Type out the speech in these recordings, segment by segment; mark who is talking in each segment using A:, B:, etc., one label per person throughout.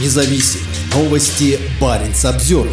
A: независим. Новости Баренц обзор.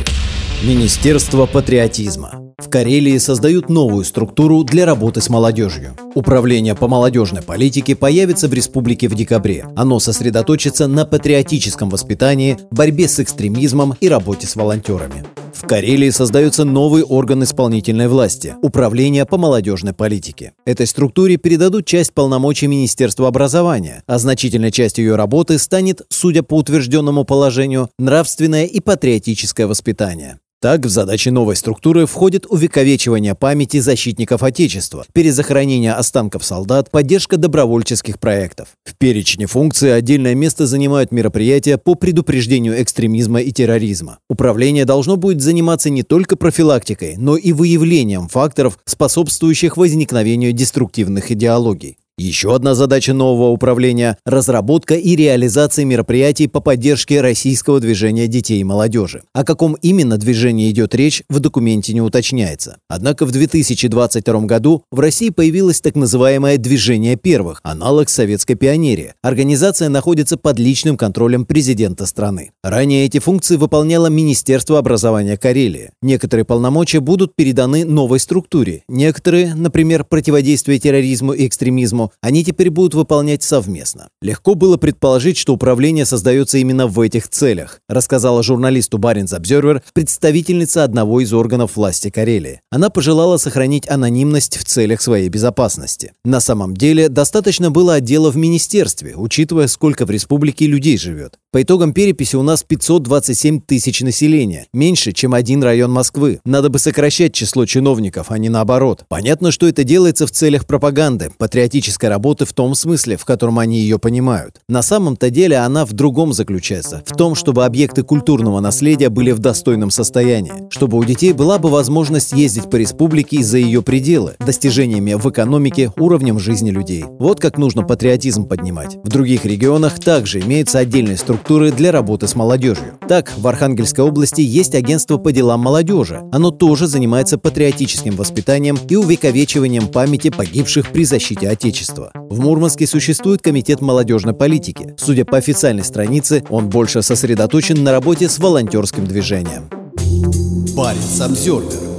B: Министерство патриотизма. В Карелии создают новую структуру для работы с молодежью. Управление по молодежной политике появится в республике в декабре. Оно сосредоточится на патриотическом воспитании, борьбе с экстремизмом и работе с волонтерами. В Карелии создается новый орган исполнительной власти – Управление по молодежной политике. Этой структуре передадут часть полномочий Министерства образования, а значительной частью ее работы станет, судя по утвержденному положению, нравственное и патриотическое воспитание. Так, в задачи новой структуры входит увековечивание памяти защитников Отечества, перезахоронение останков солдат, поддержка добровольческих проектов. В перечне функций отдельное место занимают мероприятия по предупреждению экстремизма и терроризма. Управление должно будет заниматься не только профилактикой, но и выявлением факторов, способствующих возникновению деструктивных идеологий. Еще одна задача нового управления – разработка и реализация мероприятий по поддержке российского движения детей и молодежи. О каком именно движении идет речь, в документе не уточняется. Однако в 2022 году в России появилось так называемое «Движение первых», аналог советской пионерии. Организация находится под личным контролем президента страны. Ранее эти функции выполняло Министерство образования Карелии. Некоторые полномочия будут переданы новой структуре. Некоторые, например, противодействие терроризму и экстремизму, они теперь будут выполнять совместно. Легко было предположить, что управление создается именно в этих целях, рассказала журналисту Баринс Обзервер представительница одного из органов власти Карелии. Она пожелала сохранить анонимность в целях своей безопасности. На самом деле, достаточно было отдела в министерстве, учитывая, сколько в республике людей живет. По итогам переписи у нас 527 тысяч населения, меньше, чем один район Москвы. Надо бы сокращать число чиновников, а не наоборот. Понятно, что это делается в целях пропаганды, патриотической работы в том смысле, в котором они ее понимают. На самом-то деле она в другом заключается, в том, чтобы объекты культурного наследия были в достойном состоянии, чтобы у детей была бы возможность ездить по республике и за ее пределы, достижениями в экономике, уровнем жизни людей. Вот как нужно патриотизм поднимать. В других регионах также имеется отдельная структура структуры для работы с молодежью. Так, в Архангельской области есть агентство по делам молодежи. Оно тоже занимается патриотическим воспитанием и увековечиванием памяти погибших при защите Отечества. В Мурманске существует комитет молодежной политики. Судя по официальной странице, он больше сосредоточен на работе с волонтерским движением.
A: Парень Самсервер